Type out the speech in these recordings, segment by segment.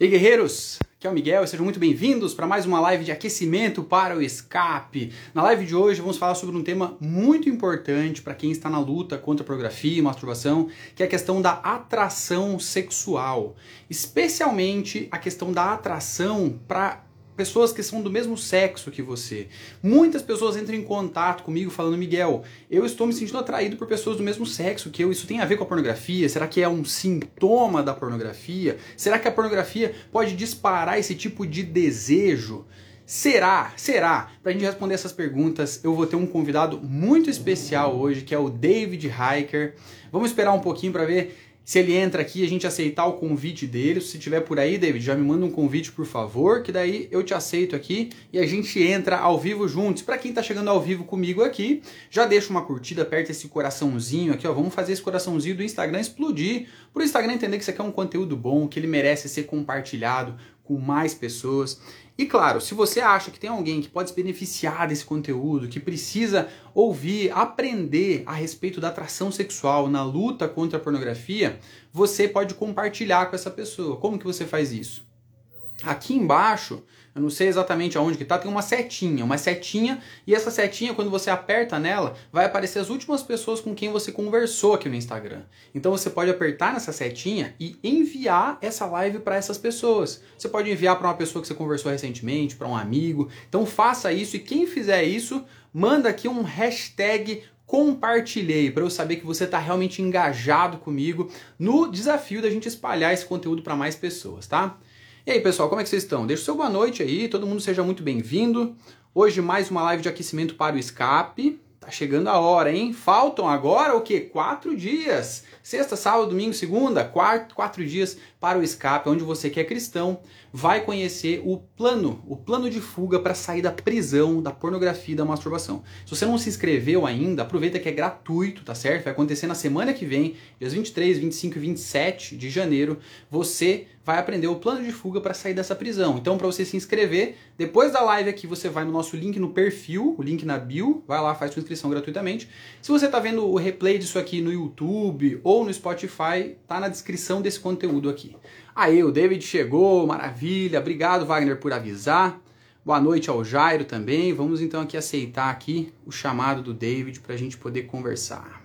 E guerreiros, aqui é o Miguel, sejam muito bem-vindos para mais uma live de aquecimento para o escape. Na live de hoje vamos falar sobre um tema muito importante para quem está na luta contra a pornografia e masturbação, que é a questão da atração sexual, especialmente a questão da atração para pessoas que são do mesmo sexo que você. Muitas pessoas entram em contato comigo falando, Miguel, eu estou me sentindo atraído por pessoas do mesmo sexo que eu. Isso tem a ver com a pornografia? Será que é um sintoma da pornografia? Será que a pornografia pode disparar esse tipo de desejo? Será? Será? Para a gente responder essas perguntas, eu vou ter um convidado muito especial hoje, que é o David Hiker. Vamos esperar um pouquinho para ver se ele entra aqui, a gente aceitar o convite dele. Se tiver por aí, David, já me manda um convite, por favor, que daí eu te aceito aqui e a gente entra ao vivo juntos. Para quem tá chegando ao vivo comigo aqui, já deixa uma curtida, aperta esse coraçãozinho aqui, ó. Vamos fazer esse coraçãozinho do Instagram explodir. Pro Instagram entender que isso aqui é um conteúdo bom, que ele merece ser compartilhado com mais pessoas. E claro, se você acha que tem alguém que pode se beneficiar desse conteúdo, que precisa ouvir, aprender a respeito da atração sexual na luta contra a pornografia, você pode compartilhar com essa pessoa. Como que você faz isso? Aqui embaixo eu não sei exatamente aonde que tá, tem uma setinha, uma setinha, e essa setinha, quando você aperta nela, vai aparecer as últimas pessoas com quem você conversou aqui no Instagram. Então você pode apertar nessa setinha e enviar essa live para essas pessoas. Você pode enviar para uma pessoa que você conversou recentemente, para um amigo. Então faça isso e quem fizer isso, manda aqui um hashtag compartilhei para eu saber que você está realmente engajado comigo no desafio da gente espalhar esse conteúdo para mais pessoas, tá? E aí, pessoal, como é que vocês estão? Deixa o seu boa noite aí, todo mundo seja muito bem-vindo. Hoje mais uma live de aquecimento para o escape. Tá chegando a hora, hein? Faltam agora o quê? Quatro dias. Sexta, sábado, domingo, segunda, quatro, quatro dias para o escape, onde você que é cristão vai conhecer o plano, o plano de fuga para sair da prisão, da pornografia e da masturbação. Se você não se inscreveu ainda, aproveita que é gratuito, tá certo? Vai acontecer na semana que vem, dias 23, 25 e 27 de janeiro. Você vai aprender o plano de fuga para sair dessa prisão. Então, para você se inscrever, depois da live aqui, você vai no nosso link no perfil, o link na bio, vai lá, faz sua inscrição gratuitamente. Se você está vendo o replay disso aqui no YouTube ou no Spotify, tá na descrição desse conteúdo aqui. Aí, o David chegou, maravilha. Obrigado, Wagner, por avisar. Boa noite ao Jairo também. Vamos então aqui aceitar aqui o chamado do David para a gente poder conversar.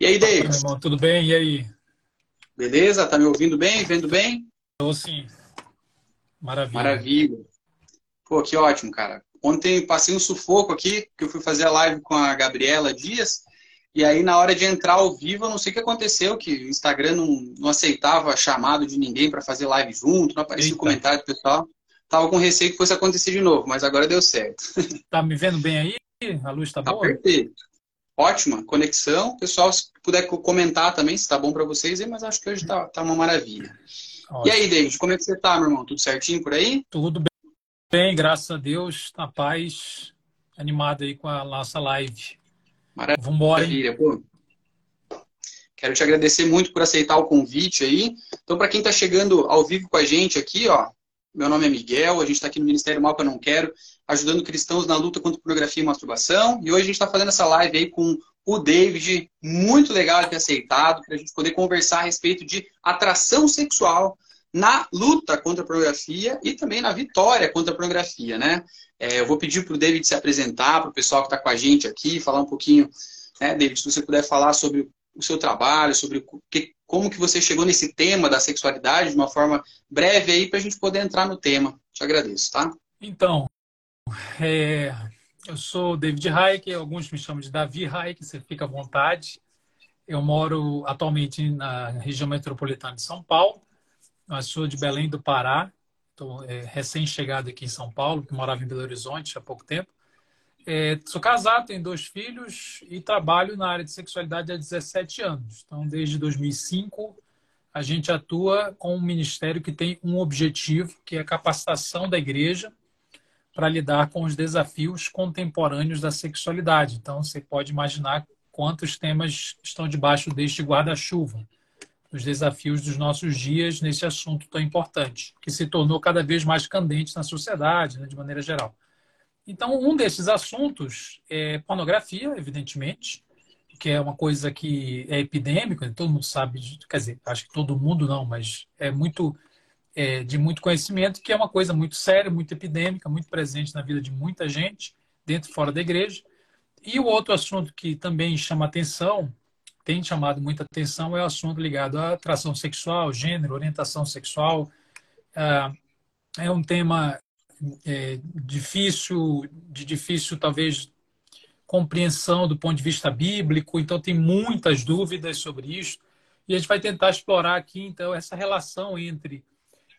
E aí, David? Meu irmão, tudo bem? E aí? Beleza? Tá me ouvindo bem? Vendo bem? Estou sim. Maravilha. Maravilha. Pô, que ótimo, cara. Ontem passei um sufoco aqui, que eu fui fazer a live com a Gabriela Dias, e aí na hora de entrar ao vivo, eu não sei o que aconteceu, que o Instagram não, não aceitava chamado de ninguém para fazer live junto, não aparecia o comentário do pessoal. Tava com receio que fosse acontecer de novo, mas agora deu certo. Tá me vendo bem aí? A luz tá, tá boa? Perfeito ótima conexão. Pessoal, se puder comentar também, se tá bom para vocês, mas acho que hoje tá, tá uma maravilha. Ótimo. E aí, David, como é que você tá, meu irmão? Tudo certinho por aí? Tudo bem, graças a Deus, na paz, animado aí com a nossa live. Maravilha. Vambora, hein? Pô. Quero te agradecer muito por aceitar o convite aí. Então, para quem está chegando ao vivo com a gente aqui, ó, meu nome é Miguel, a gente está aqui no Ministério Mal que eu não quero, ajudando cristãos na luta contra pornografia e masturbação. E hoje a gente está fazendo essa live aí com o David, muito legal ter aceitado, para a gente poder conversar a respeito de atração sexual na luta contra a pornografia e também na vitória contra a pornografia, né? É, eu vou pedir para o David se apresentar, para o pessoal que está com a gente aqui, falar um pouquinho, né, David, se você puder falar sobre o seu trabalho, sobre que, como que você chegou nesse tema da sexualidade de uma forma breve aí para a gente poder entrar no tema. Te agradeço, tá? Então, é, eu sou David Reich, alguns me chamam de Davi Reich, você fica à vontade. Eu moro atualmente na região metropolitana de São Paulo, mas sou de Belém do Pará, estou é, recém-chegado aqui em São Paulo, que morava em Belo Horizonte há pouco tempo. É, sou casado, tenho dois filhos e trabalho na área de sexualidade há 17 anos. Então, desde 2005, a gente atua com um ministério que tem um objetivo, que é a capacitação da igreja para lidar com os desafios contemporâneos da sexualidade. Então, você pode imaginar quantos temas estão debaixo deste guarda-chuva, os desafios dos nossos dias nesse assunto tão importante, que se tornou cada vez mais candente na sociedade, né, de maneira geral. Então, um desses assuntos é pornografia, evidentemente, que é uma coisa que é epidêmica, todo mundo sabe, quer dizer, acho que todo mundo não, mas é muito é, de muito conhecimento, que é uma coisa muito séria, muito epidêmica, muito presente na vida de muita gente, dentro e fora da igreja. E o outro assunto que também chama atenção, tem chamado muita atenção, é o assunto ligado à atração sexual, gênero, orientação sexual. Ah, é um tema é, difícil, de difícil, talvez, compreensão do ponto de vista bíblico, então tem muitas dúvidas sobre isso. E a gente vai tentar explorar aqui, então, essa relação entre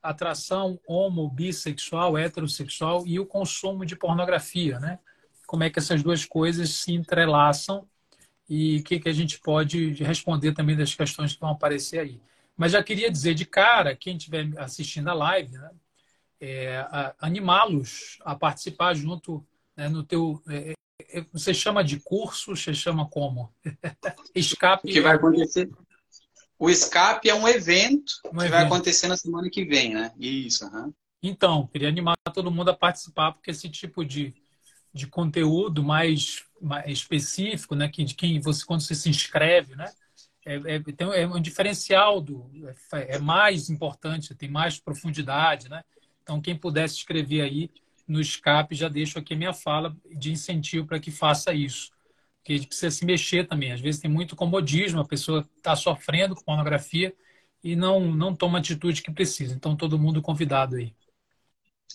atração homo, bissexual, heterossexual e o consumo de pornografia, né? Como é que essas duas coisas se entrelaçam e o que, que a gente pode responder também das questões que vão aparecer aí. Mas já queria dizer de cara, quem estiver assistindo a live, né, é, animá-los a participar junto né, no teu. É, é, você chama de curso, você chama como? Escape. O que vai acontecer? O Escape é um evento um que evento. vai acontecer na semana que vem, né? Isso. Uhum. Então, queria animar todo mundo a participar, porque esse tipo de, de conteúdo mais, mais específico, né? Que, de quem você, quando você se inscreve, né? É, é, é um diferencial do é, é mais importante, tem mais profundidade, né? Então, quem puder se inscrever aí no escape, já deixo aqui a minha fala de incentivo para que faça isso que a gente precisa se mexer também. Às vezes tem muito comodismo, a pessoa está sofrendo com pornografia e não, não toma a atitude que precisa. Então, todo mundo convidado aí.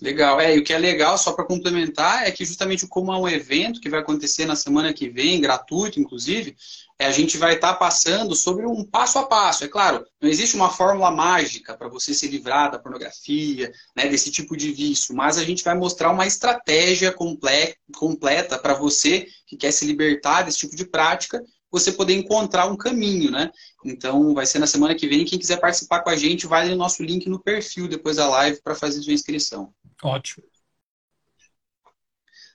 Legal. É, e o que é legal, só para complementar, é que justamente como é um evento que vai acontecer na semana que vem, gratuito, inclusive, é, a gente vai estar tá passando sobre um passo a passo. É claro, não existe uma fórmula mágica para você se livrar da pornografia, né, desse tipo de vício, mas a gente vai mostrar uma estratégia completa para você que quer se libertar desse tipo de prática, você poder encontrar um caminho, né? Então, vai ser na semana que vem. Quem quiser participar com a gente, vai no nosso link no perfil depois da live para fazer sua inscrição. Ótimo.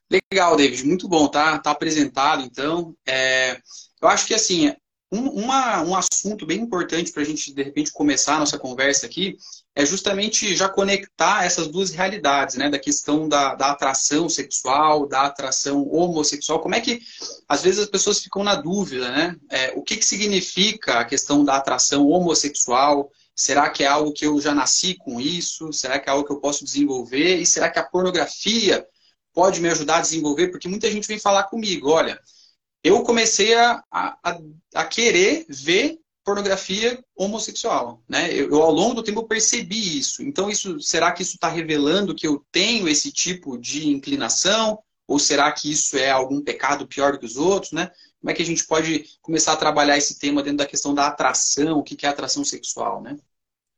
Legal, David, muito bom, tá? Tá apresentado, então. É, eu acho que assim, um, uma, um assunto bem importante para a gente, de repente, começar a nossa conversa aqui é justamente já conectar essas duas realidades, né? Da questão da, da atração sexual, da atração homossexual. Como é que, às vezes, as pessoas ficam na dúvida, né? É, o que, que significa a questão da atração homossexual? Será que é algo que eu já nasci com isso? Será que é algo que eu posso desenvolver? E será que a pornografia pode me ajudar a desenvolver? Porque muita gente vem falar comigo, olha, eu comecei a, a, a querer ver pornografia homossexual, né? Eu, eu, ao longo do tempo percebi isso. Então isso, será que isso está revelando que eu tenho esse tipo de inclinação? Ou será que isso é algum pecado pior do que os outros, né? Como é que a gente pode começar a trabalhar esse tema dentro da questão da atração, o que é atração sexual, né?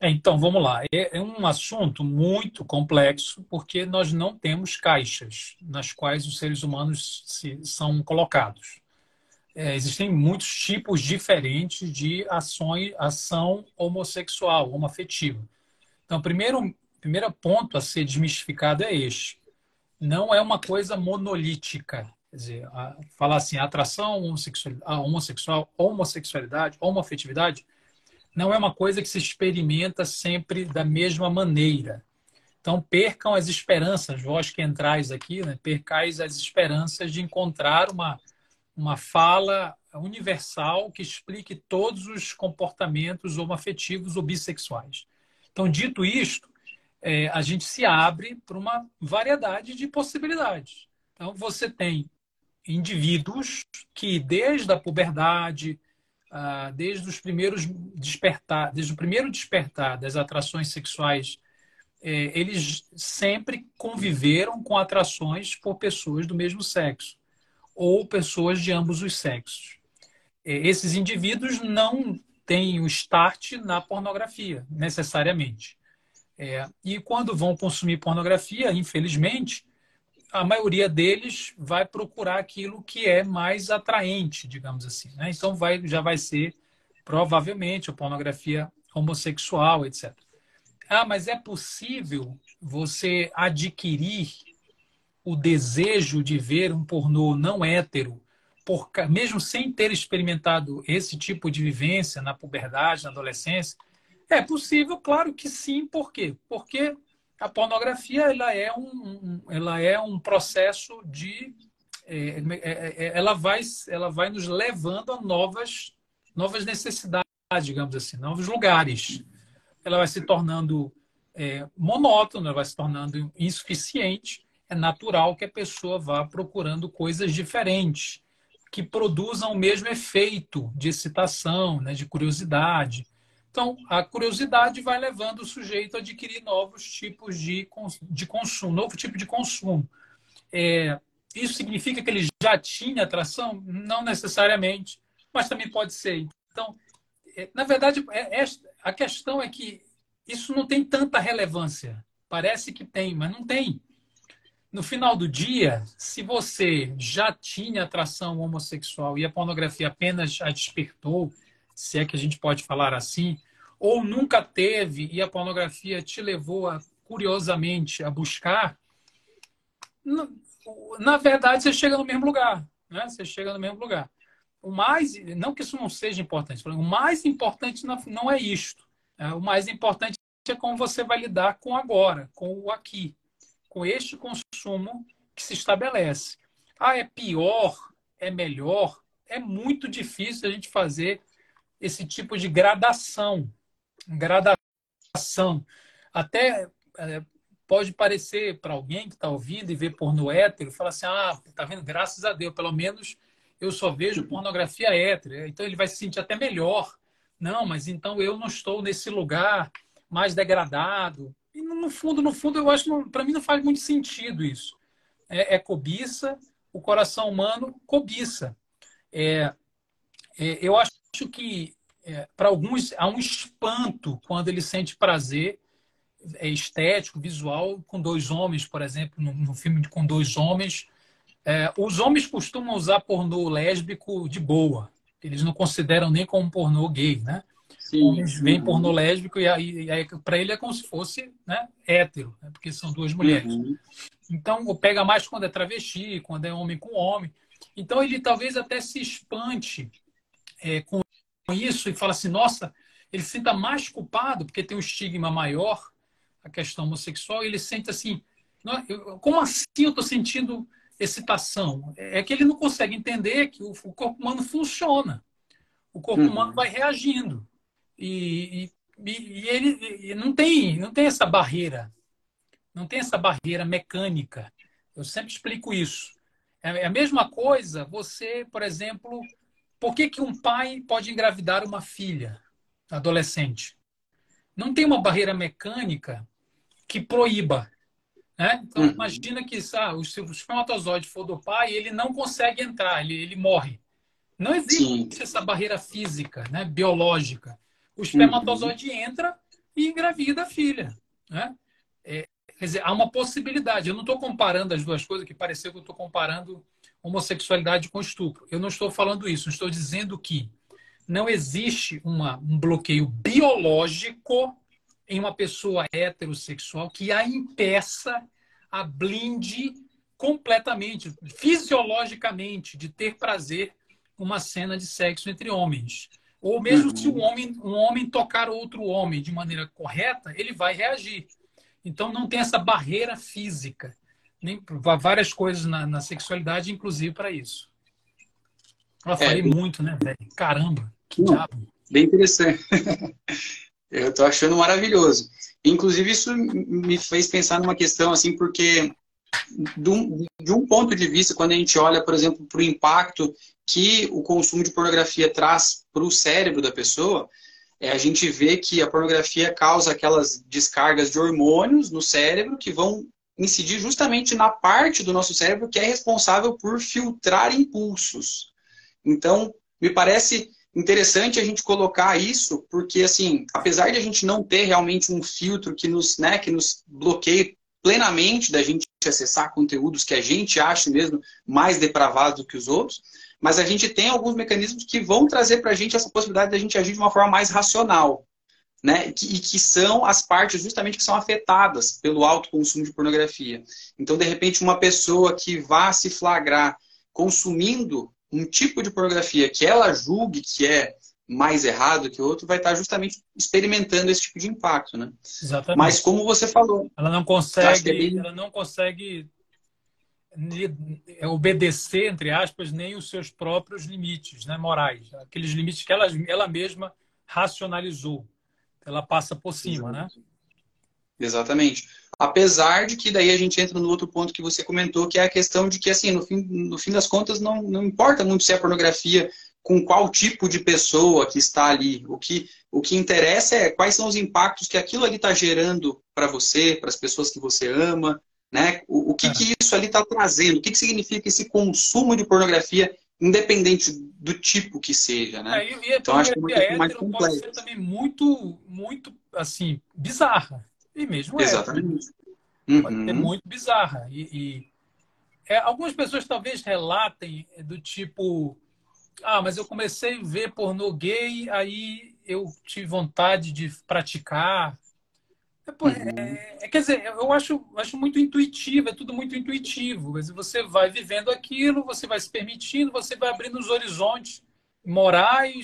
É, então, vamos lá. É, é um assunto muito complexo, porque nós não temos caixas nas quais os seres humanos se, são colocados. É, existem muitos tipos diferentes de ações, ação homossexual, homoafetiva. Então, primeiro, primeiro ponto a ser desmistificado é este. Não é uma coisa monolítica. Quer dizer, a, falar assim, atração homossexual, homossexual, homossexualidade, homoafetividade, não é uma coisa que se experimenta sempre da mesma maneira. Então, percam as esperanças, vós que entrais aqui, né? percais as esperanças de encontrar uma, uma fala universal que explique todos os comportamentos homoafetivos ou bissexuais. Então, dito isto, é, a gente se abre para uma variedade de possibilidades. Então, você tem indivíduos que, desde a puberdade, ah, desde os primeiros despertar, desde o primeiro despertar das atrações sexuais, é, eles sempre conviveram com atrações por pessoas do mesmo sexo ou pessoas de ambos os sexos. Esses indivíduos não têm o start na pornografia, necessariamente. É, e quando vão consumir pornografia, infelizmente, a maioria deles vai procurar aquilo que é mais atraente, digamos assim. Né? Então vai, já vai ser provavelmente a pornografia homossexual, etc. Ah, mas é possível você adquirir o desejo de ver um pornô não hétero, por, mesmo sem ter experimentado esse tipo de vivência na puberdade, na adolescência? É possível, claro que sim. Por quê? Porque a pornografia ela é um, ela é um processo de é, é, é, é, ela vai ela vai nos levando a novas novas necessidades digamos assim novos lugares ela vai se tornando é, monótona ela vai se tornando insuficiente é natural que a pessoa vá procurando coisas diferentes que produzam o mesmo efeito de excitação né de curiosidade então, a curiosidade vai levando o sujeito a adquirir novos tipos de, de consumo, novo tipo de consumo. É, isso significa que ele já tinha atração? Não necessariamente, mas também pode ser. Então, é, na verdade, é, é, a questão é que isso não tem tanta relevância. Parece que tem, mas não tem. No final do dia, se você já tinha atração homossexual e a pornografia apenas a despertou, se é que a gente pode falar assim, ou nunca teve e a pornografia te levou a, curiosamente a buscar, na, verdade você chega no mesmo lugar, né? Você chega no mesmo lugar. O mais, não que isso não seja importante, o mais importante não é isto. Né? O mais importante é como você vai lidar com agora, com o aqui, com este consumo que se estabelece. Ah, é pior, é melhor, é muito difícil a gente fazer esse tipo de gradação gradação. Até é, pode parecer para alguém que está ouvindo e vê porno hétero, fala assim: ah, tá vendo? Graças a Deus, pelo menos eu só vejo pornografia hétero. Então ele vai se sentir até melhor. Não, mas então eu não estou nesse lugar mais degradado. No fundo, no fundo, eu acho para mim não faz muito sentido isso. É, é cobiça, o coração humano cobiça. É, é, eu acho que é, para alguns há um espanto quando ele sente prazer é, estético, visual, com dois homens, por exemplo, no filme com dois homens. É, os homens costumam usar pornô lésbico de boa. Eles não consideram nem como pornô gay, né? Sim. Homens veem pornô lésbico e aí, aí para ele é como se fosse né, hétero, né? porque são duas mulheres. Uhum. Então, pega mais quando é travesti, quando é homem com homem. Então, ele talvez até se espante é, com isso e fala assim, nossa, ele se sinta mais culpado porque tem um estigma maior, a questão homossexual, e ele sente assim, como assim eu estou sentindo excitação? É que ele não consegue entender que o corpo humano funciona. O corpo uhum. humano vai reagindo. E, e, e ele e não, tem, não tem essa barreira. Não tem essa barreira mecânica. Eu sempre explico isso. É, é a mesma coisa você, por exemplo, por que, que um pai pode engravidar uma filha adolescente? Não tem uma barreira mecânica que proíba. Né? Então, uhum. imagina que ah, o espermatozoide for do pai, ele não consegue entrar, ele, ele morre. Não existe Sim. essa barreira física, né? biológica. O espermatozoide uhum. entra e engravida a filha. Né? É, quer dizer, há uma possibilidade. Eu não estou comparando as duas coisas, que pareceu que eu estou comparando homossexualidade com estupro. Eu não estou falando isso, estou dizendo que não existe uma, um bloqueio biológico em uma pessoa heterossexual que a impeça, a blinde completamente, fisiologicamente, de ter prazer uma cena de sexo entre homens. Ou mesmo uhum. se um homem, um homem tocar outro homem de maneira correta, ele vai reagir. Então não tem essa barreira física nem várias coisas na, na sexualidade, inclusive para isso. Eu é, falei bem... muito, né, velho? Caramba, que diabo. Bem interessante. Eu tô achando maravilhoso. Inclusive, isso me fez pensar numa questão, assim, porque de um, de um ponto de vista, quando a gente olha, por exemplo, para o impacto que o consumo de pornografia traz para o cérebro da pessoa, é, a gente vê que a pornografia causa aquelas descargas de hormônios no cérebro que vão incidir justamente na parte do nosso cérebro que é responsável por filtrar impulsos. Então, me parece interessante a gente colocar isso, porque assim, apesar de a gente não ter realmente um filtro que nos, né, que nos bloqueie plenamente da gente acessar conteúdos que a gente acha mesmo mais depravados do que os outros, mas a gente tem alguns mecanismos que vão trazer para a gente essa possibilidade da gente agir de uma forma mais racional né? E que são as partes justamente que são afetadas pelo alto consumo de pornografia. Então, de repente, uma pessoa que vá se flagrar consumindo um tipo de pornografia que ela julgue que é mais errado que o outro vai estar justamente experimentando esse tipo de impacto, né? Exatamente. Mas como você falou, ela não consegue, é bem... ela não consegue obedecer entre aspas nem os seus próprios limites, né, morais, aqueles limites que ela, ela mesma racionalizou. Ela passa por cima, né? Exatamente. Apesar de que daí a gente entra no outro ponto que você comentou, que é a questão de que, assim, no fim, no fim das contas, não, não importa muito se é pornografia com qual tipo de pessoa que está ali. O que, o que interessa é quais são os impactos que aquilo ali está gerando para você, para as pessoas que você ama, né? O, o que, é. que isso ali está trazendo? O que, que significa esse consumo de pornografia, independente do tipo que seja, né? É, e, então acho que é uma questão mais complexa. Pode ser também muito, muito assim bizarra e mesmo Exatamente. É, pode ser muito bizarra e, e é, algumas pessoas talvez relatem do tipo ah, mas eu comecei a ver pornô gay, aí eu tive vontade de praticar. É, uhum. é, é, quer dizer, eu acho, acho muito intuitivo, é tudo muito intuitivo. Mas você vai vivendo aquilo, você vai se permitindo, você vai abrindo os horizontes morais,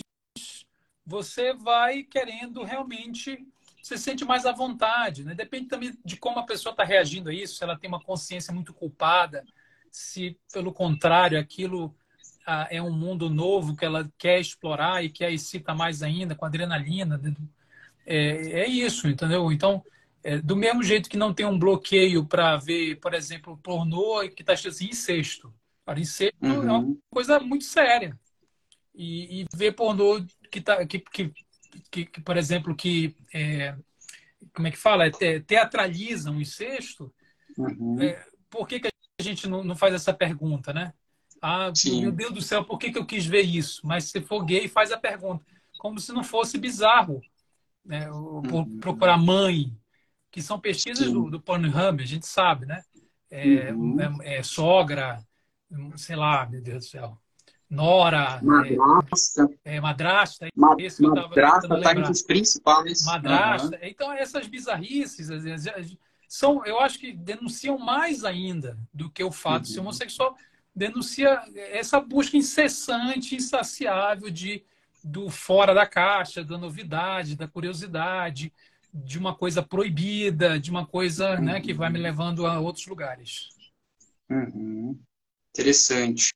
você vai querendo realmente, você sente mais à vontade. Né? Depende também de como a pessoa está reagindo a isso, se ela tem uma consciência muito culpada, se, pelo contrário, aquilo é um mundo novo que ela quer explorar e que a excita mais ainda com adrenalina. Né? É, é isso, entendeu? Então, é, do mesmo jeito que não tem um bloqueio para ver, por exemplo, pornô que está assim, incesto. Para incesto uhum. é uma uhum. coisa muito séria. E, e ver pornô que, tá, que, que, que, que por exemplo, que é, como é que fala? É, teatraliza um incesto. Uhum. É, por que, que a gente não, não faz essa pergunta, né? Ah, Sim. meu Deus do céu, por que, que eu quis ver isso? Mas se for gay, faz a pergunta. Como se não fosse bizarro. Né? Uhum. Procurar mãe, que são pesquisas do, do Pornhub, a gente sabe, né? É, uhum. é, é, sogra, sei lá, meu Deus do céu. Nora, madrasta, é, é madrasta, Ma esse madrasta está entre os principais. Madrasta. Uhum. Então essas bizarrices são, eu acho que denunciam mais ainda do que o fato de ser uhum. homossexual denuncia essa busca incessante, insaciável de do fora da caixa, da novidade, da curiosidade, de uma coisa proibida, de uma coisa né, que vai me levando a outros lugares. Uhum. Interessante.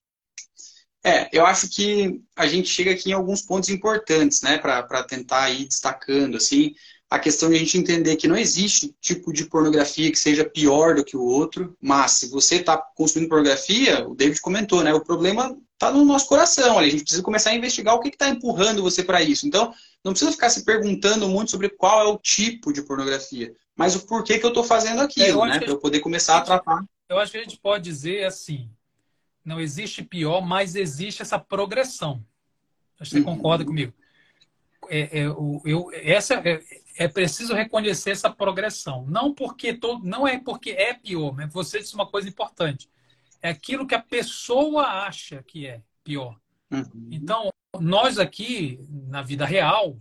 É, eu acho que a gente chega aqui em alguns pontos importantes, né, para tentar ir destacando, assim, a questão de a gente entender que não existe tipo de pornografia que seja pior do que o outro, mas se você está consumindo pornografia, o David comentou, né? O problema está no nosso coração. Ali. A gente precisa começar a investigar o que está empurrando você para isso. Então, não precisa ficar se perguntando muito sobre qual é o tipo de pornografia, mas o porquê que eu estou fazendo aquilo, é, né? Para eu poder começar a tratar. Eu acho que a gente pode dizer assim: não existe pior, mas existe essa progressão. Acho que você uhum. concorda comigo. É, é, eu, essa, é, preciso reconhecer essa progressão. Não porque todo, não é porque é pior, mas você disse uma coisa importante. É aquilo que a pessoa acha que é pior. Uhum. Então, nós aqui, na vida real,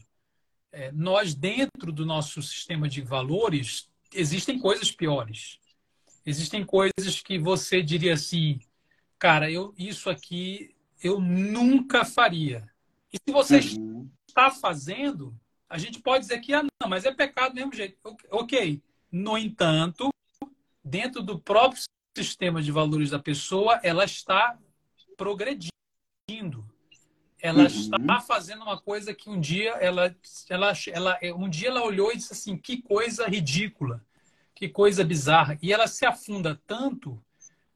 é, nós dentro do nosso sistema de valores, existem coisas piores. Existem coisas que você diria assim, cara, eu isso aqui eu nunca faria. E se você uhum. está fazendo, a gente pode dizer que, ah, não, mas é pecado do mesmo jeito. Ok. No entanto, dentro do próprio sistema de valores da pessoa, ela está progredindo. Ela uhum. está fazendo uma coisa que um dia ela, ela, ela, um dia ela olhou e disse assim: que coisa ridícula, que coisa bizarra. E ela se afunda tanto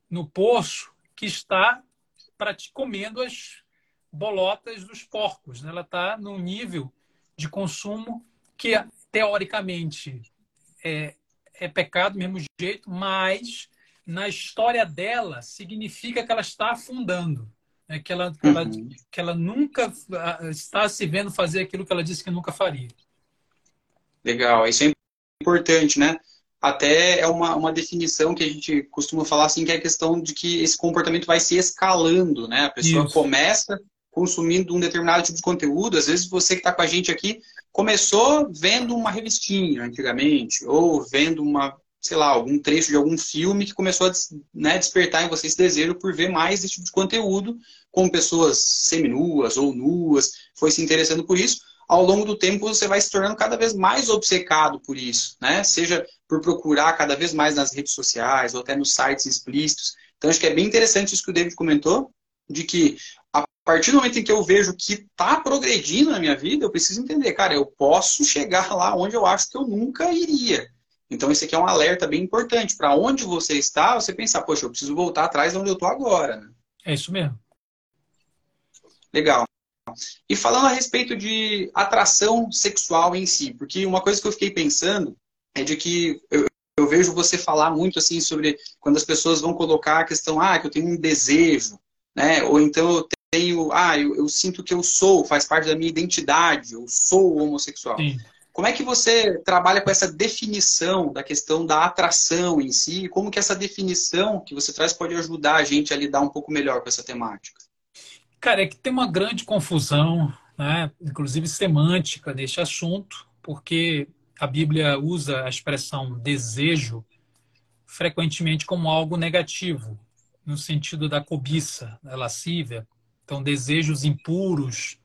no poço que está comendo as bolotas dos porcos. Né? Ela está num nível de consumo que, teoricamente, é, é pecado do mesmo jeito, mas na história dela significa que ela está afundando. Né? Que, ela, que, ela, uhum. que ela nunca ah, está se vendo fazer aquilo que ela disse que nunca faria. Legal, isso é importante, né? Até é uma, uma definição que a gente costuma falar assim, que é a questão de que esse comportamento vai se escalando, né? A pessoa isso. começa consumindo um determinado tipo de conteúdo. Às vezes você que está com a gente aqui começou vendo uma revistinha antigamente, ou vendo uma sei lá, algum trecho de algum filme que começou a né, despertar em você esse desejo por ver mais esse tipo de conteúdo, com pessoas seminuas ou nuas, foi se interessando por isso. Ao longo do tempo, você vai se tornando cada vez mais obcecado por isso, né? Seja por procurar cada vez mais nas redes sociais ou até nos sites explícitos. Então, acho que é bem interessante isso que o David comentou, de que a partir do momento em que eu vejo que está progredindo na minha vida, eu preciso entender, cara, eu posso chegar lá onde eu acho que eu nunca iria. Então, esse aqui é um alerta bem importante. Para onde você está, você pensar, poxa, eu preciso voltar atrás de onde eu estou agora. Né? É isso mesmo. Legal. E falando a respeito de atração sexual em si, porque uma coisa que eu fiquei pensando é de que eu, eu vejo você falar muito assim sobre quando as pessoas vão colocar a questão, ah, que eu tenho um desejo, né? Ou então eu tenho, ah, eu, eu sinto que eu sou, faz parte da minha identidade, eu sou homossexual. Sim. Como é que você trabalha com essa definição da questão da atração em si? Como que essa definição que você traz pode ajudar a gente a lidar um pouco melhor com essa temática? Cara, é que tem uma grande confusão, né? inclusive semântica, neste assunto, porque a Bíblia usa a expressão desejo frequentemente como algo negativo, no sentido da cobiça, da lascívia. Então, desejos impuros.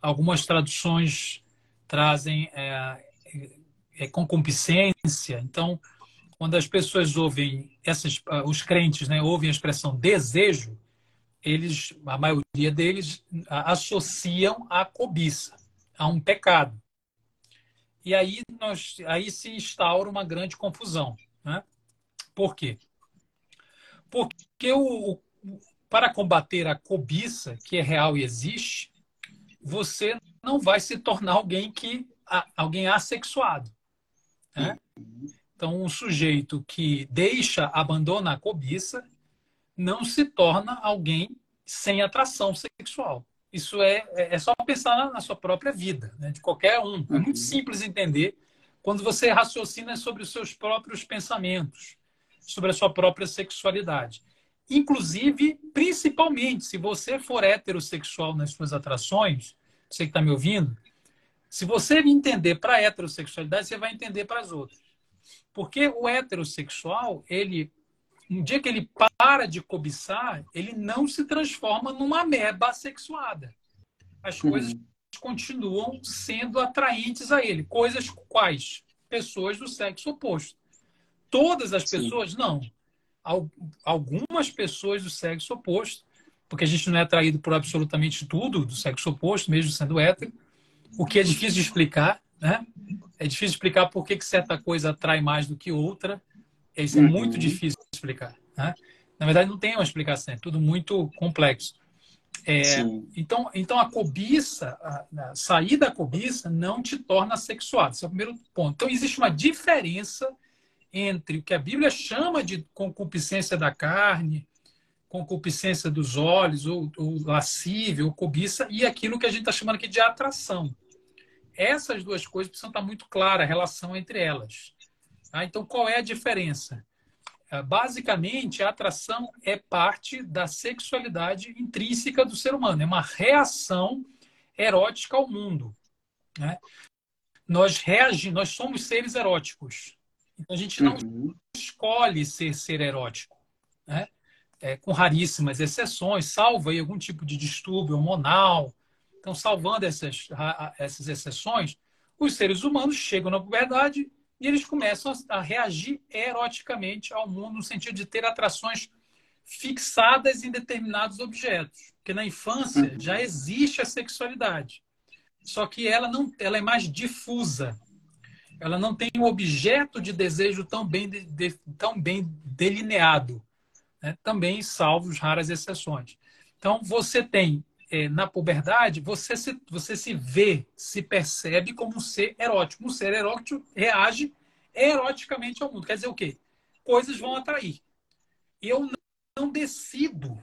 Algumas traduções trazem é, é, concupiscência. Então, quando as pessoas ouvem essas, os crentes, né, ouvem a expressão desejo, eles, a maioria deles, associam a cobiça, a um pecado. E aí, nós, aí se instaura uma grande confusão. Né? Por quê? Porque o, para combater a cobiça, que é real e existe, você não vai se tornar alguém que alguém assexuado. Né? Então, um sujeito que deixa, abandona a cobiça, não se torna alguém sem atração sexual. Isso é, é, é só pensar na, na, sua própria vida, né? de qualquer um. É muito uhum. simples entender quando você raciocina sobre os seus próprios pensamentos, sobre a sua própria sexualidade. Inclusive, principalmente, se você for heterossexual nas suas atrações, você que está me ouvindo, se você entender para a heterossexualidade, você vai entender para as outras. Porque o heterossexual, ele, um dia que ele para de cobiçar, ele não se transforma numa meba sexuada. As uhum. coisas continuam sendo atraentes a ele. Coisas quais? Pessoas do sexo oposto. Todas as pessoas, Sim. não. Algumas pessoas do sexo oposto porque a gente não é atraído por absolutamente tudo do sexo oposto, mesmo sendo hétero, o que é difícil de explicar, né? É difícil explicar por que, que certa coisa atrai mais do que outra. Isso é uhum. muito difícil de explicar. Né? Na verdade, não tem uma explicação, é tudo muito complexo. É, então, então, a cobiça, a, a sair da cobiça não te torna sexuado. Esse é o primeiro ponto. Então, existe uma diferença entre o que a Bíblia chama de concupiscência da carne, concupiscência dos olhos, ou, ou lascívia, ou cobiça, e aquilo que a gente está chamando aqui de atração. Essas duas coisas precisam estar muito claras, a relação entre elas. Tá? Então, qual é a diferença? É, basicamente, a atração é parte da sexualidade intrínseca do ser humano, é uma reação erótica ao mundo. Né? Nós reagimos, nós somos seres eróticos. Então, a gente não uhum. escolhe ser ser erótico. Né? é, com raríssimas exceções, salvo aí algum tipo de distúrbio hormonal. Então, salvando essas, essas exceções, os seres humanos chegam na puberdade e eles começam a reagir eroticamente ao mundo, no sentido de ter atrações fixadas em determinados objetos. Porque na infância uhum. já existe a sexualidade. Só que ela não, ela é mais difusa. Ela não tem um objeto de desejo tão bem, de, de, tão bem delineado né? também salvos raras exceções. Então, você tem, é, na puberdade, você se, você se vê, se percebe como um ser erótico. Um ser erótico reage eroticamente ao mundo. Quer dizer o quê? Coisas vão atrair. Eu não, não decido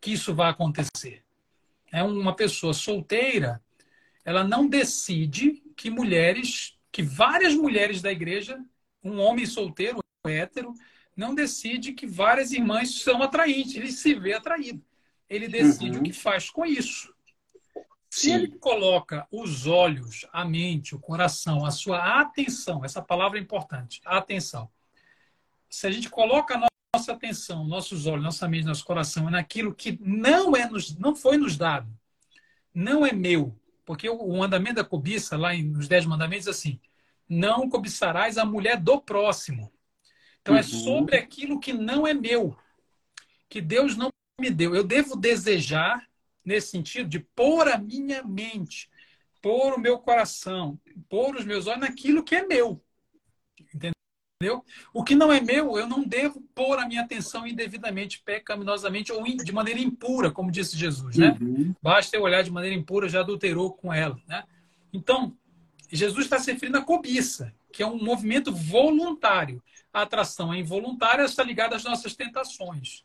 que isso vai acontecer. É uma pessoa solteira, ela não decide que mulheres, que várias mulheres da igreja, um homem solteiro, um hétero, não decide que várias irmãs são atraentes, ele se vê atraído. Ele decide uhum. o que faz com isso. Se Sim. ele coloca os olhos, a mente, o coração, a sua atenção, essa palavra é importante, atenção, se a gente coloca a nossa atenção, nossos olhos, nossa mente, nosso coração naquilo que não é nos, não foi nos dado, não é meu, porque o, mandamento da cobiça lá nos dez mandamentos assim, não cobiçarás a mulher do próximo. Então é uhum. é sobre aquilo que não é meu, que Deus não me deu. Eu devo desejar nesse sentido de pôr a minha mente, pôr o meu coração, pôr os meus olhos naquilo que é meu. Entendeu? O que não é meu, eu não devo pôr a minha atenção indevidamente, pecaminosamente ou de maneira impura, como disse Jesus, né? Uhum. Basta eu olhar de maneira impura, já adulterou com ela, né? Então, Jesus está se referindo à cobiça, que é um movimento voluntário. A atração é involuntária, está ligada às nossas tentações.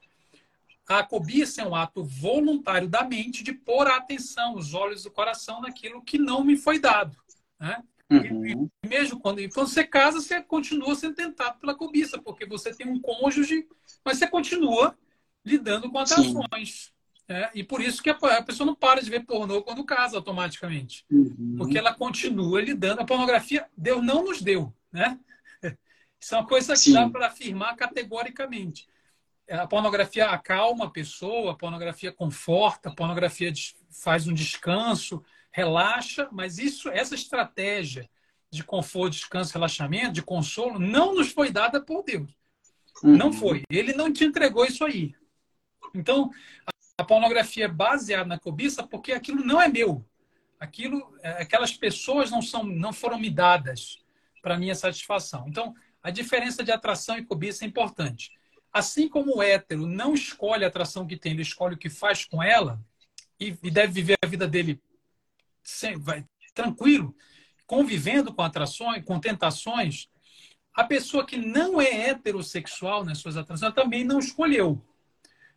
A cobiça é um ato voluntário da mente de pôr a atenção, os olhos do coração naquilo que não me foi dado. Né? Uhum. E, mesmo quando, quando você casa, você continua sendo tentado pela cobiça, porque você tem um cônjuge, mas você continua lidando com atrações. Né? E por isso que a, a, pessoa não para de ver pornô quando casa automaticamente. Uhum. Porque ela continua lidando. A pornografia, Deus não nos deu. Né? Isso é uma coisa que Sim. dá para afirmar categoricamente a pornografia acalma a pessoa, a pornografia conforta, a pornografia faz um descanso, relaxa, mas isso, essa estratégia de conforto, descanso, relaxamento, de consolo, não nos foi dada por Deus. Uhum. Não foi. Ele não te entregou isso aí. Então, a pornografia é baseada na cobiça porque aquilo não é meu. Aquilo, é, aquelas pessoas não são, não foram me dadas para minha satisfação. Então, a diferença de atração e cobiça é importante. Assim como o hétero não escolhe a atração que tem, ele escolhe o que faz com ela e, e deve viver a vida dele sem, vai, tranquilo, convivendo com atrações, com tentações, a pessoa que não é heterossexual nas suas atrações também não escolheu.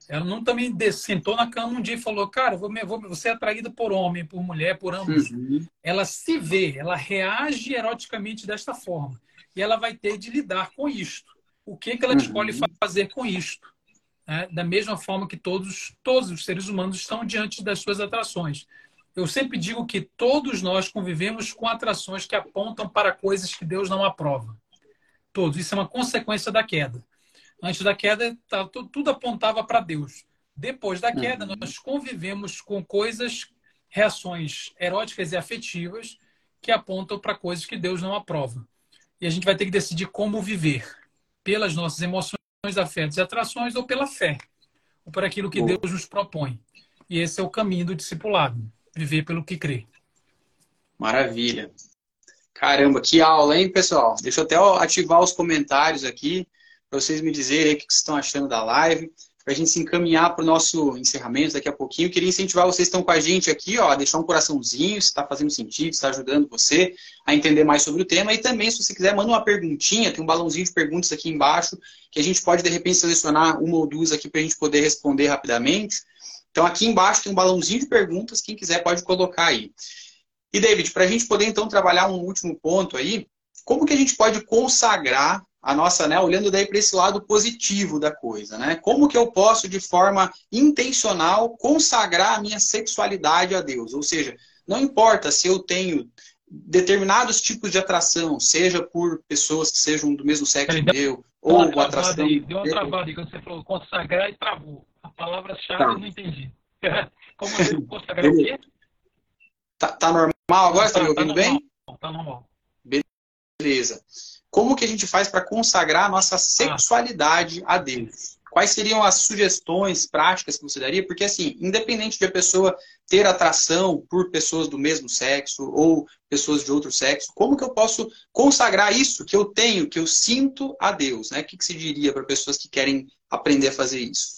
Ela não também sentou na cama um dia e falou, cara, vou, vou, você é atraída por homem, por mulher, por ambos. Uhum. Ela se vê, ela reage eroticamente desta forma. E ela vai ter de lidar com isto o que, que ela uhum. escolhe fazer com isto. Né? Da mesma forma que todos, todos os seres humanos estão diante das suas atrações. Eu sempre digo que todos nós convivemos com atrações que apontam para coisas que Deus não aprova. Todos. Isso é uma consequência da queda. Antes da queda, tá, tudo apontava para Deus. Depois da queda, uhum. nós convivemos com coisas, reações eróticas e afetivas que apontam para coisas que Deus não aprova. E a gente vai ter que decidir como viver pelas nossas emoções, afetos e atrações ou pela fé, ou por aquilo que Deus nos propõe. E esse é o caminho do discipulado, viver pelo que crê. Maravilha. Caramba, que aula, hein, pessoal? Deixa eu até ativar os comentários aqui para vocês me dizerem o que vocês estão achando da live para a gente se encaminhar para o nosso encerramento daqui a pouquinho. Eu queria incentivar vocês que estão com a gente aqui, ó, a deixar um coraçãozinho, se está fazendo sentido, se está ajudando você a entender mais sobre o tema. E também, se você quiser, manda uma perguntinha, tem um balãozinho de perguntas aqui embaixo, que a gente pode, de repente, selecionar uma ou duas aqui para a gente poder responder rapidamente. Então, aqui embaixo tem um balãozinho de perguntas, quem quiser pode colocar aí. E, David, para a gente poder, então, trabalhar um último ponto aí, como que a gente pode consagrar a nossa, né, olhando daí para esse lado positivo da coisa, né? Como que eu posso de forma intencional consagrar a minha sexualidade a Deus? Ou seja, não importa se eu tenho determinados tipos de atração, seja por pessoas que sejam do mesmo sexo que eu, ou uma atração. Aí, deu uma travada aí, quando você falou consagrar e travou. A palavra-chave tá. eu não entendi. Como eu consagrar o quê? Tá, tá normal agora? Está tá, me ouvindo tá bem? Tá normal. Beleza. Como que a gente faz para consagrar a nossa sexualidade a Deus? Quais seriam as sugestões práticas que você daria? Porque, assim, independente de a pessoa ter atração por pessoas do mesmo sexo ou pessoas de outro sexo, como que eu posso consagrar isso que eu tenho, que eu sinto a Deus? Né? O que, que se diria para pessoas que querem aprender a fazer isso?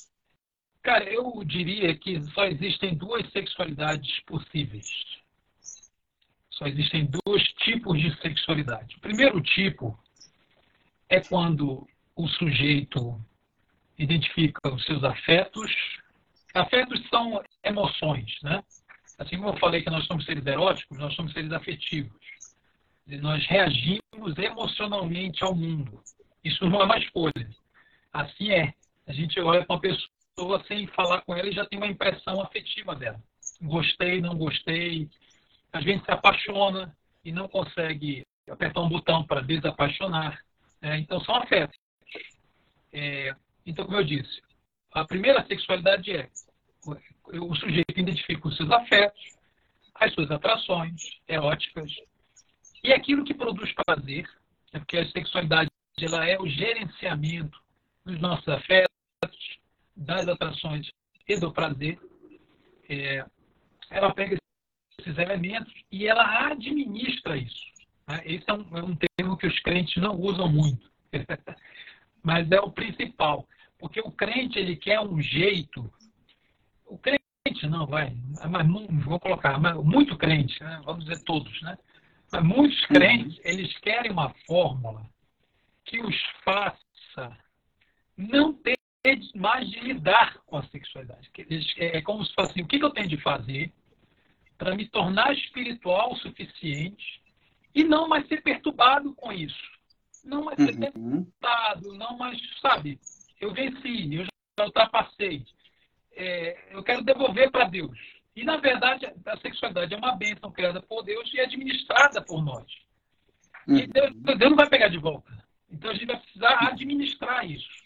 Cara, eu diria que só existem duas sexualidades possíveis. Só existem dois tipos de sexualidade. O primeiro tipo é quando o sujeito identifica os seus afetos. Afetos são emoções, né? Assim como eu falei que nós somos seres eróticos, nós somos seres afetivos. E nós reagimos emocionalmente ao mundo. Isso não é uma escolha. Assim é. A gente olha para uma pessoa sem falar com ela e já tem uma impressão afetiva dela. Gostei, não gostei, a gente se apaixona e não consegue apertar um botão para desapaixonar. Né? Então, são afetos. É, então, como eu disse, a primeira sexualidade é o sujeito identifica os seus afetos, as suas atrações eróticas e aquilo que produz prazer, é porque a sexualidade ela é o gerenciamento dos nossos afetos, das atrações e do prazer. É, ela pega esses elementos e ela administra isso. Né? Esse é um, é um termo que os crentes não usam muito, mas é o principal, porque o crente ele quer um jeito. O crente não vai, mas vou colocar, mas muito crente, né? vamos dizer todos, né? Mas muitos uhum. crentes eles querem uma fórmula que os faça não ter mais de lidar com a sexualidade. É, é como se fosse assim, o que, eu tenho de fazer para me tornar espiritual o suficiente e não mais ser perturbado com isso. Não mais ser uhum. perturbado, não mais, sabe, eu venci, eu já ultrapassei. É, eu quero devolver para Deus. E, na verdade, a sexualidade é uma bênção criada por Deus e administrada por nós. E uhum. Deus, Deus não vai pegar de volta. Então, a gente vai precisar administrar isso.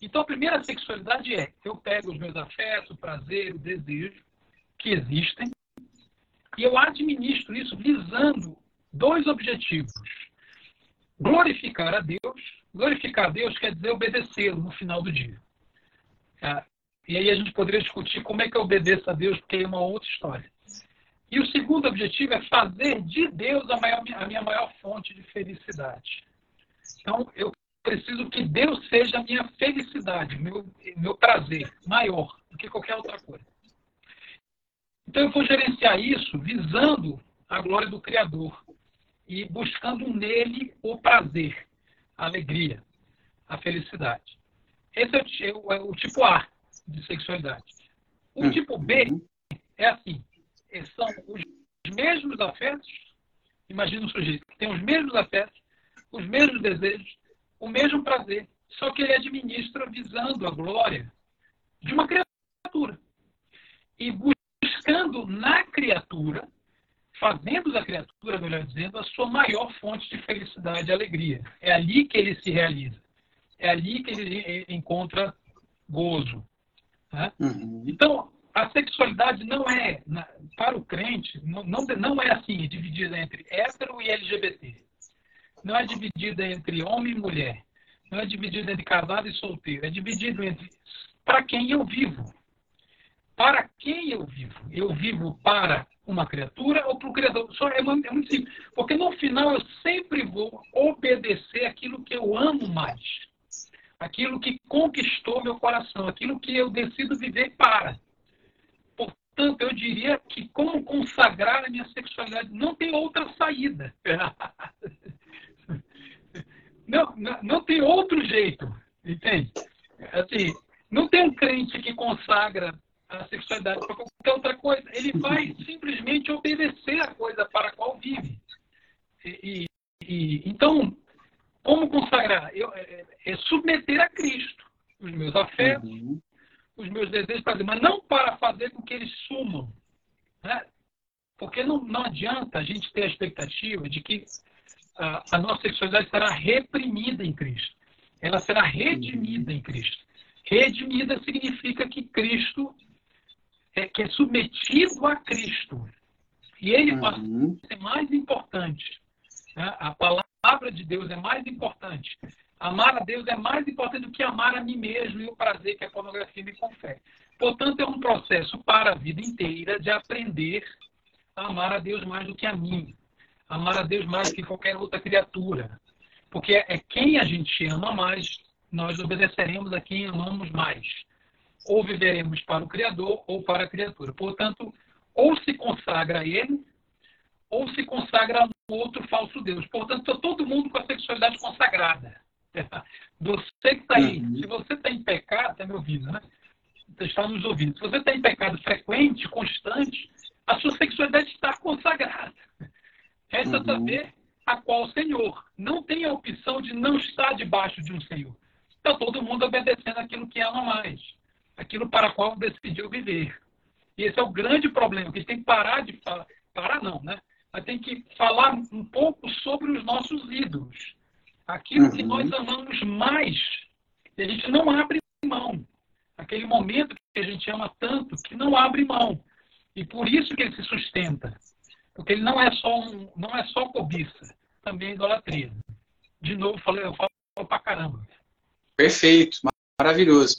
Então, a primeira sexualidade é: eu pego os meus afetos, o prazer, o desejo que existem, e eu administro isso visando dois objetivos. Glorificar a Deus. Glorificar a Deus quer dizer obedecê-lo no final do dia. É, e aí a gente poderia discutir como é que eu obedeço a Deus, porque é uma outra história. E o segundo objetivo é fazer de Deus a, maior, a minha maior fonte de felicidade. Então, eu preciso que Deus seja a minha felicidade, meu, meu prazer maior do que qualquer outra coisa. Então eu vou gerenciar isso visando a glória do Criador e buscando nele o prazer, a alegria, a felicidade. Esse é o, é o tipo A de sexualidade. O hum. tipo B é assim: é, são os mesmos afetos. Imagina um sujeito que tem os mesmos afetos, os mesmos desejos, o mesmo prazer, só que ele administra visando a glória de uma criatura. E buscando na criatura, fazendo da criatura, melhor dizendo, a sua maior fonte de felicidade e alegria. É ali que ele se realiza. É ali que ele encontra gozo. Né? Uhum. Então, a sexualidade não é, para o crente, não, não, não é assim, dividida entre hétero e LGBT. Não é dividida entre homem e mulher. Não é dividida entre casado e solteiro. É dividido entre para quem eu vivo para quem eu vivo? Eu vivo para uma criatura ou para o Criador? Só é, muito, é muito simples. Porque no final eu sempre vou obedecer aquilo que eu amo mais. Aquilo que conquistou meu coração. Aquilo que eu decido viver para. Portanto, eu diria que como consagrar a minha sexualidade não tem outra saída. não, não, não tem outro jeito. Entende? Assim, não tem um crente que consagra a sexualidade para qualquer outra coisa. Ele vai simplesmente obedecer a coisa para a qual vive. E, e, então, como consagrar? Eu, é, é, submeter a Cristo os meus afetos, uhum. os meus desejos, mas não para fazer com que eles sumam. Né? Porque não, não adianta a gente ter a expectativa de que a, a nossa sexualidade será reprimida em Cristo. Ela será redimida em Cristo. Redimida significa que Cristo é, que é submetido a Cristo. E ele uhum. é mais importante. Né? A palavra de Deus é mais importante. Amar a Deus é mais importante do que amar a mim mesmo e o prazer que a pornografia me confere. Portanto, é um processo para a vida inteira de aprender a amar a Deus mais do que a mim. Amar a Deus mais do que qualquer outra criatura. Porque é quem a gente ama mais, nós obedeceremos a quem amamos mais ou viveremos para o Criador ou para a criatura. Portanto, ou se consagra a ele, ou se consagra a outro falso Deus. Portanto, está todo mundo com a sexualidade consagrada. Você que está aí, uhum. se você está em pecado, está me ouvindo, né? Você está nos ouvindo. Se você está em pecado frequente, constante, a sua sexualidade está consagrada. Resta uhum. saber a qual Senhor. Não tem a opção de não estar debaixo de um Senhor. Está todo mundo obedecendo aquilo que ama mais aquilo para qual decidiu viver. E esse é o grande problema, que a gente tem que parar de falar, parar não, né? Mas tem que falar um pouco sobre os nossos ídolos. Aquilo uhum. que nós amamos mais E a gente não abre mão. Aquele momento que a gente ama tanto, que não abre mão. E por isso que ele se sustenta. Porque ele não é só, um, não é só cobiça, também é idolatria. De novo, falei, eu falo pra caramba. Perfeito, maravilhoso.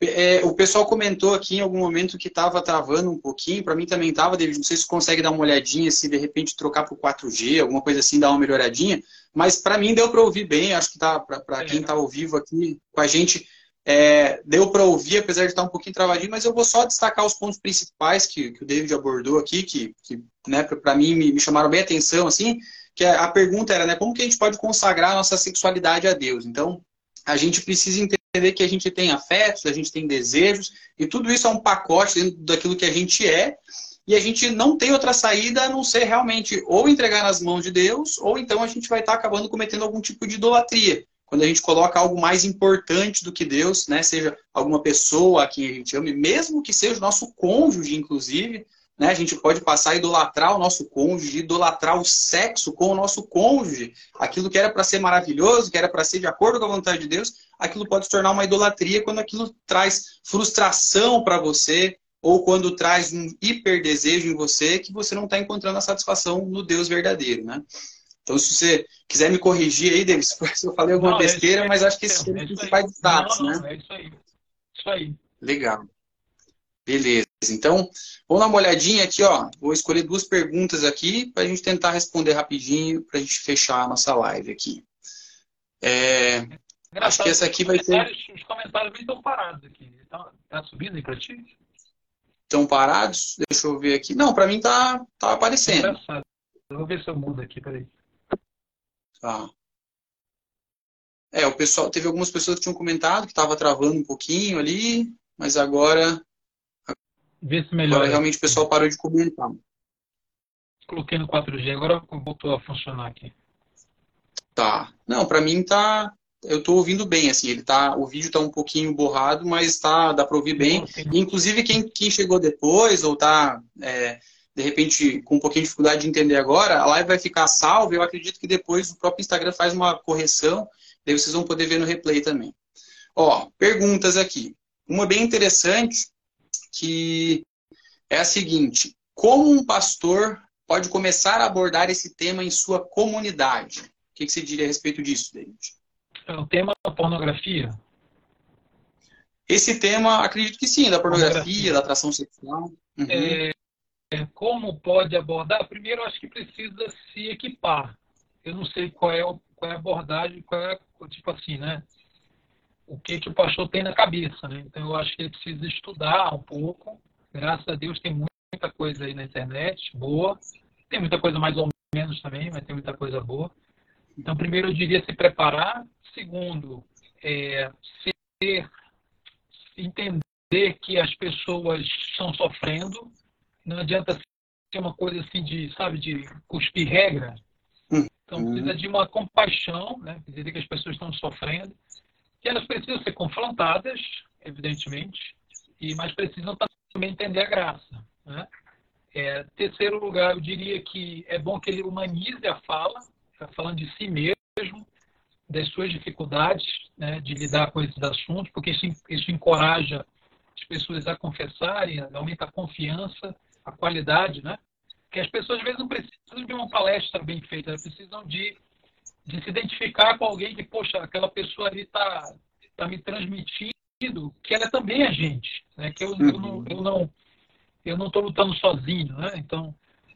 É, o pessoal comentou aqui em algum momento que estava travando um pouquinho. Para mim também estava, David. Não sei se consegue dar uma olhadinha, se de repente trocar para o 4G, alguma coisa assim, dar uma melhoradinha. Mas para mim deu para ouvir bem. Acho que tá para é. quem está ao vivo aqui com a gente, é, deu para ouvir, apesar de estar um pouquinho travadinho. Mas eu vou só destacar os pontos principais que, que o David abordou aqui, que, que né, para mim me, me, chamaram bem a atenção. Assim, que a pergunta era, né, como que a gente pode consagrar a nossa sexualidade a Deus? Então, a gente precisa entender que a gente tem afetos, a gente tem desejos, e tudo isso é um pacote dentro daquilo que a gente é, e a gente não tem outra saída a não ser realmente ou entregar nas mãos de Deus, ou então a gente vai estar acabando cometendo algum tipo de idolatria. Quando a gente coloca algo mais importante do que Deus, né, seja alguma pessoa a quem a gente ama, mesmo que seja o nosso cônjuge, inclusive, né? A gente pode passar a idolatrar o nosso cônjuge, idolatrar o sexo com o nosso cônjuge. Aquilo que era para ser maravilhoso, que era para ser de acordo com a vontade de Deus, aquilo pode se tornar uma idolatria quando aquilo traz frustração para você ou quando traz um hiperdesejo em você que você não está encontrando a satisfação no Deus verdadeiro, né? Então, se você quiser me corrigir aí, Davis, se eu falei alguma não, besteira, é mas acho que esses são os principais destaques, né? É isso aí. Isso aí. Legal. Beleza. Então, vamos dar uma olhadinha aqui, ó. Vou escolher duas perguntas aqui para a gente tentar responder rapidinho para a gente fechar a nossa live aqui. É, acho que essa aqui vai ser. Os comentários estão parados aqui. Tá, tá subindo aí para ti? Estão parados? Deixa eu ver aqui. Não, para mim tá, tá aparecendo. Engraçado. Eu vou ver se eu mudo aqui, peraí. Tá. É, o pessoal, teve algumas pessoas que tinham comentado que estava travando um pouquinho ali, mas agora Vê se melhora. Agora realmente o pessoal parou de comentar. Coloquei no 4G, agora voltou a funcionar aqui. Tá. Não, para mim tá. Eu tô ouvindo bem, assim, ele tá. O vídeo tá um pouquinho borrado, mas tá, dá para ouvir bem. Inclusive, quem, quem chegou depois ou tá. É, de repente, com um pouquinho de dificuldade de entender agora, a live vai ficar salva. Eu acredito que depois o próprio Instagram faz uma correção, daí vocês vão poder ver no replay também. Ó, perguntas aqui. Uma bem interessante que é a seguinte: como um pastor pode começar a abordar esse tema em sua comunidade? O que, você diria a respeito disso, David? É o tema da pornografia? Esse tema, acredito que sim, da pornografia, pornografia. da atração sexual. Uhum. É, é, como pode abordar? Primeiro, acho que precisa se equipar. Eu não sei qual é, qual é a abordagem, qual é, tipo assim, né? o que, que o pastor tem na cabeça. Né? Então, eu acho que ele precisa estudar um pouco. Graças a Deus, tem muita coisa aí na internet boa. Tem muita coisa mais ou menos também, mas tem muita coisa boa. Então, primeiro, eu diria se preparar. Segundo, é, ser, entender que as pessoas estão sofrendo. Não adianta ser uma coisa assim de, sabe, de cuspir regra. Então, precisa de uma compaixão, né? Entender que as pessoas estão sofrendo que elas precisam ser confrontadas, evidentemente, e mas precisam também entender a graça. Né? É, terceiro lugar, eu diria que é bom que ele humanize a fala, tá falando de si mesmo, das suas dificuldades né, de lidar com esses assuntos, porque isso, isso encoraja as pessoas a confessarem, aumenta a confiança, a qualidade, né? Porque as pessoas às vezes não precisam de uma palestra bem feita, elas precisam de de se identificar com alguém que, poxa, aquela pessoa ali está tá me transmitindo que ela também é gente, né? que eu, uhum. eu não eu não eu não estou lutando sozinho, né? Então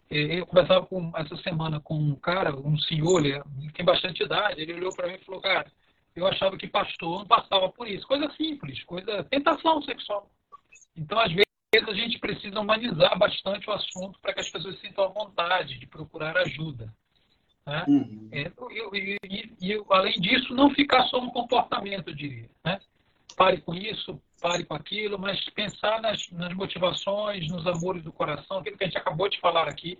eu conversava com, essa semana com um cara, um senhor, ele tem bastante idade, ele olhou para mim e falou, cara, eu achava que pastor não passava por isso, coisa simples, coisa tentação sexual. Então às vezes a gente precisa humanizar bastante o assunto para que as pessoas sintam a vontade de procurar ajuda. Né? Uhum. É, e, e, e, além disso, não ficar só no comportamento, eu diria. Né? Pare com isso, pare com aquilo, mas pensar nas, nas motivações, nos amores do coração, aquilo que a gente acabou de falar aqui,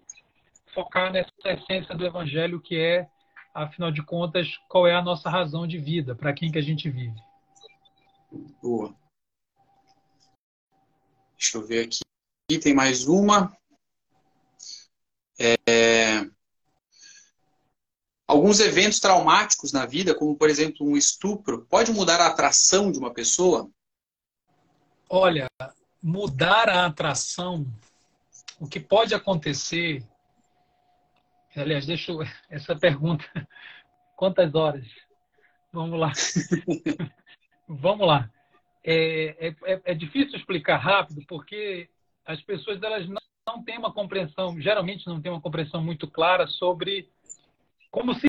focar nessa essência do Evangelho que é, afinal de contas, qual é a nossa razão de vida, para quem que a gente vive. Boa. Deixa eu ver aqui. Tem mais uma. É... alguns eventos traumáticos na vida, como por exemplo um estupro, pode mudar a atração de uma pessoa? Olha, mudar a atração, o que pode acontecer. Aliás, deixa eu, essa pergunta. Quantas horas? Vamos lá. Vamos lá. É, é, é, é, difícil explicar rápido porque as pessoas elas não, não têm uma compreensão, geralmente não têm uma compreensão muito clara sobre como se,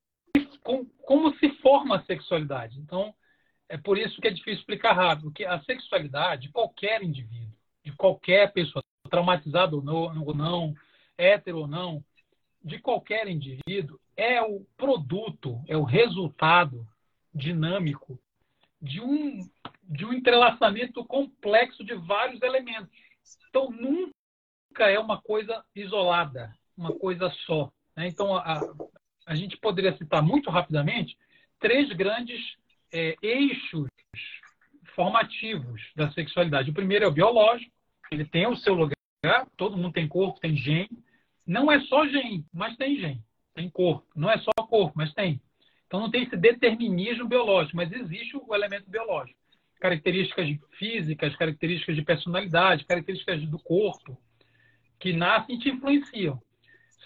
como, como se forma a sexualidade. Então, é por isso que é difícil explicar rápido, porque a sexualidade de qualquer indivíduo, de qualquer pessoa, traumatizado ou não, ou não, hétero ou não, de qualquer indivíduo, é o produto, é o resultado dinâmico de um, de um entrelaçamento complexo de vários elementos. Então, nunca é uma coisa isolada, uma coisa só. Né? Então, a, a gente poderia citar muito rapidamente três grandes é, eixos formativos da sexualidade. O primeiro é o biológico, ele tem o seu lugar, todo mundo tem corpo, tem gene. Não é só gene, mas tem gene, tem corpo. Não é só corpo, mas tem. Então não tem esse determinismo biológico, mas existe o elemento biológico. Características físicas, características de personalidade, características do corpo, que nascem e te influenciam.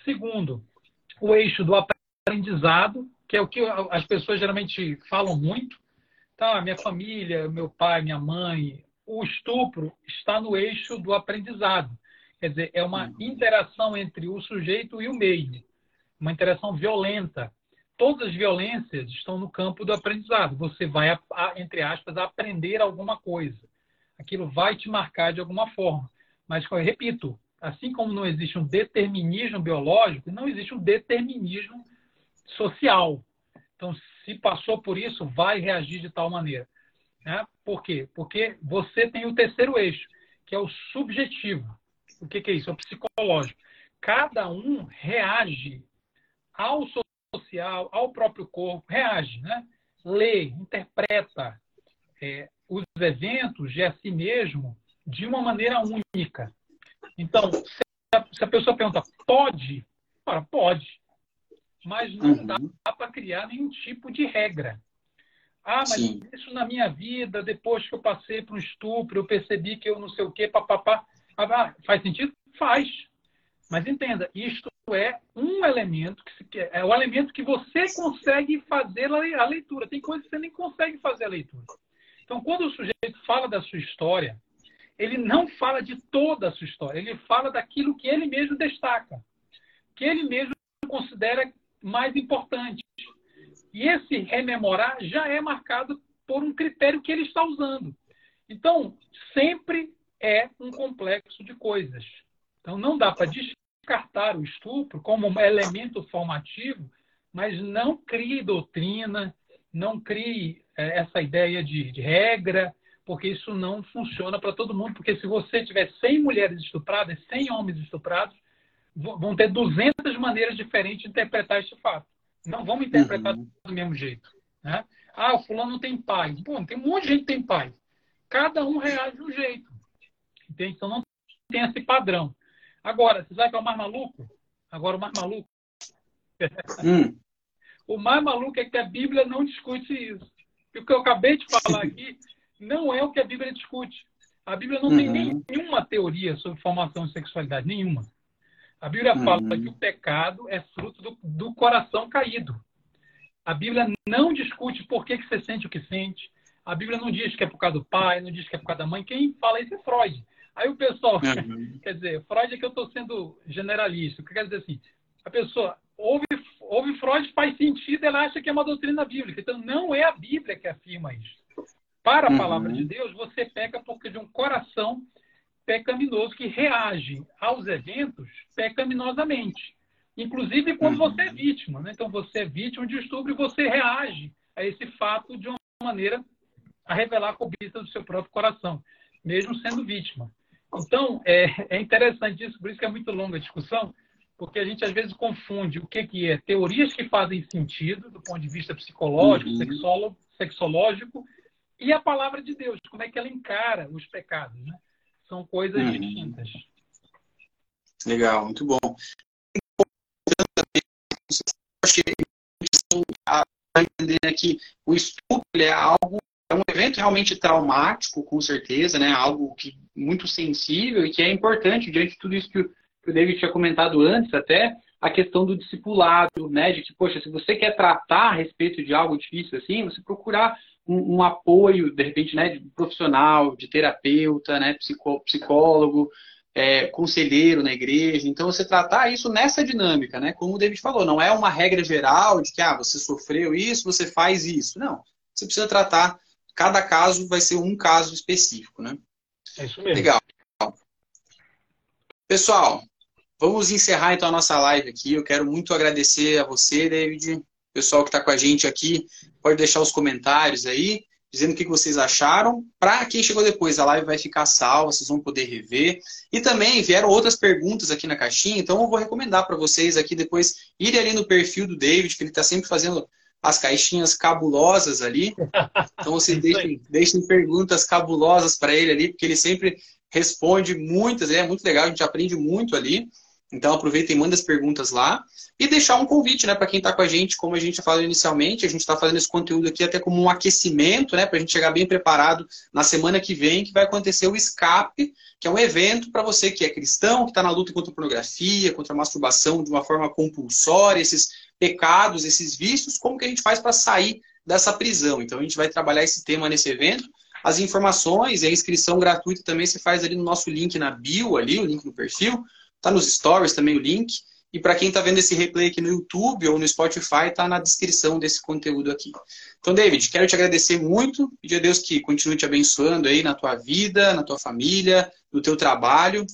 Segundo, o eixo do aprendizado, que é o que as pessoas geralmente falam muito. Tá, minha família, meu pai, minha mãe, o estupro está no eixo do aprendizado. Quer dizer, é uma uhum. interação entre o sujeito e o meio, uma interação violenta. Todas as violências estão no campo do aprendizado. Você vai, entre aspas, aprender alguma coisa. Aquilo vai te marcar de alguma forma. Mas, repito, assim como não existe um determinismo biológico, não existe um determinismo social. Então, se passou por isso, vai reagir de tal maneira. Né? Por quê? Porque você tem o terceiro eixo, que é o subjetivo. O que, que é isso? É o psicológico. Cada um reage ao social, ao próprio corpo, reage, né? lê, interpreta é, os eventos de a si mesmo de uma maneira única. Então, se a, se a pessoa pergunta, pode? Ora, pode mas não uhum. dá para criar nenhum tipo de regra. Ah, mas Sim. isso na minha vida, depois que eu passei por um estupro, eu percebi que eu não sei o quê, papapá. Ah, faz sentido? Faz. Mas entenda, isto é um elemento, que é o elemento que você consegue fazer a leitura. Tem coisas que você nem consegue fazer a leitura. Então, quando o sujeito fala da sua história, ele não fala de toda a sua história, ele fala daquilo que ele mesmo destaca, que ele mesmo considera mais importante. E esse rememorar já é marcado por um critério que ele está usando. Então, sempre é um complexo de coisas. Então, não dá para descartar o estupro como um elemento formativo, mas não crie doutrina, não crie é, essa ideia de, de regra, porque isso não funciona para todo mundo. Porque se você tiver 100 mulheres estupradas, 100 homens estuprados, vão ter 200 maneiras diferentes de interpretar este fato. Não vamos interpretar uhum. do mesmo jeito. Né? Ah, o fulano não tem pai. Pô, tem um monte de gente que tem pai. Cada um reage de um jeito. Entende? Então não tem esse padrão. Agora, você sabe que é o mais maluco? Agora, o mais maluco. Hum. o mais maluco é que a Bíblia não discute isso. E o que eu acabei de falar aqui não é o que a Bíblia discute. A Bíblia não uhum. tem nenhuma teoria sobre formação de sexualidade, nenhuma. A Bíblia uhum. fala que o pecado é fruto do, do, coração caído. A Bíblia não discute por que, que você sente o que sente. A Bíblia não diz que é por causa do pai, não diz que é por causa da mãe. Quem fala isso é Freud. Aí o pessoal, uhum. quer dizer, Freud é que eu estou sendo generalista. O que quer dizer assim? A pessoa ouve, ouve Freud, faz sentido, ela acha que é uma doutrina bíblica. Então não é a Bíblia que afirma isso. Para a uhum. palavra de Deus, você peca porque de um coração pecaminoso que reage aos eventos pecaminosamente. Inclusive quando você é vítima. Né? Então, você é vítima de estupro e você reage a esse fato de uma maneira a revelar a cobiça do seu próprio coração, mesmo sendo vítima. Então, é, é interessante isso, por isso que é muito longa a discussão, porque a gente às vezes confunde o que, que é teorias que fazem sentido do ponto de vista psicológico, uhum. sexológico, e a palavra de Deus, como é que ela encara os pecados. Né? São coisas hum. distintas. Legal, muito bom. a entender que o estupro é algo é um evento realmente traumático, com certeza, né? Algo que muito sensível e que é importante diante de tudo isso que o, que o David tinha comentado antes, até a questão do discipulado, né? De que, poxa, se você quer tratar a respeito de algo difícil assim, você procurar um, um apoio, de repente, né, de profissional, de terapeuta, né, psicó, psicólogo, é, conselheiro na igreja. Então, você tratar isso nessa dinâmica, né? Como o David falou, não é uma regra geral de que ah, você sofreu isso, você faz isso. Não. Você precisa tratar, cada caso vai ser um caso específico, né? É isso mesmo. Legal. Pessoal, vamos encerrar então a nossa live aqui. Eu quero muito agradecer a você, David, pessoal que está com a gente aqui. Pode deixar os comentários aí dizendo o que vocês acharam. Para quem chegou depois, a live vai ficar salva, vocês vão poder rever. E também vieram outras perguntas aqui na caixinha, então eu vou recomendar para vocês aqui depois irem ali no perfil do David, que ele está sempre fazendo as caixinhas cabulosas ali. Então vocês deixem, deixem perguntas cabulosas para ele ali, porque ele sempre responde muitas, é muito legal, a gente aprende muito ali. Então aproveita e manda as perguntas lá. E deixar um convite, né, para quem está com a gente, como a gente falou inicialmente, a gente está fazendo esse conteúdo aqui até como um aquecimento, né, para a gente chegar bem preparado na semana que vem, que vai acontecer o Escape, que é um evento para você que é cristão, que está na luta contra a pornografia, contra a masturbação de uma forma compulsória, esses pecados, esses vícios, como que a gente faz para sair dessa prisão. Então a gente vai trabalhar esse tema nesse evento. As informações e a inscrição gratuita também se faz ali no nosso link na bio, ali, o link no perfil. Tá nos stories também o link. E para quem está vendo esse replay aqui no YouTube ou no Spotify, está na descrição desse conteúdo aqui. Então, David, quero te agradecer muito. Pedir a Deus que continue te abençoando aí na tua vida, na tua família, no teu trabalho.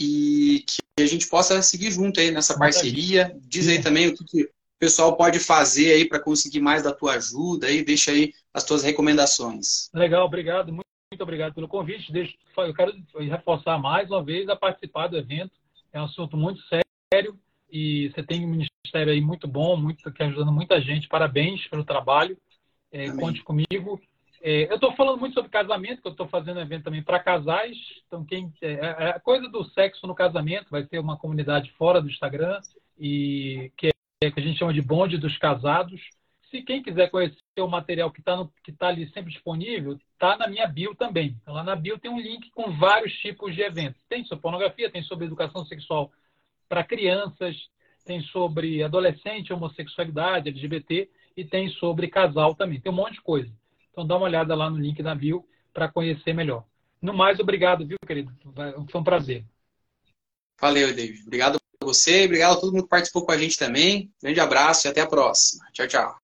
E que a gente possa seguir junto aí nessa parceria. Diz aí também o que pessoal pode fazer aí para conseguir mais da tua ajuda aí. Deixa aí as tuas recomendações. Legal, obrigado. Muito, muito obrigado pelo convite. Deixa, eu quero reforçar mais uma vez a participar do evento é um assunto muito sério e você tem um ministério aí muito bom, muito que ajudando muita gente. Parabéns pelo trabalho. É, conte comigo. É, eu estou falando muito sobre casamento, que eu estou fazendo um evento também para casais. Então, quem é, é, a coisa do sexo no casamento vai ter uma comunidade fora do Instagram e que, é, que a gente chama de bonde dos casados. Se quem quiser conhecer o material que está tá ali sempre disponível, está na minha bio também. Então, lá na bio tem um link com vários tipos de eventos. Tem sobre pornografia, tem sobre educação sexual para crianças, tem sobre adolescente, homossexualidade, LGBT e tem sobre casal também. Tem um monte de coisa. Então dá uma olhada lá no link da bio para conhecer melhor. No mais, obrigado, viu, querido? Foi um prazer. Valeu, David. Obrigado você, obrigado a todo mundo que participou com a gente também. Grande abraço e até a próxima. Tchau, tchau.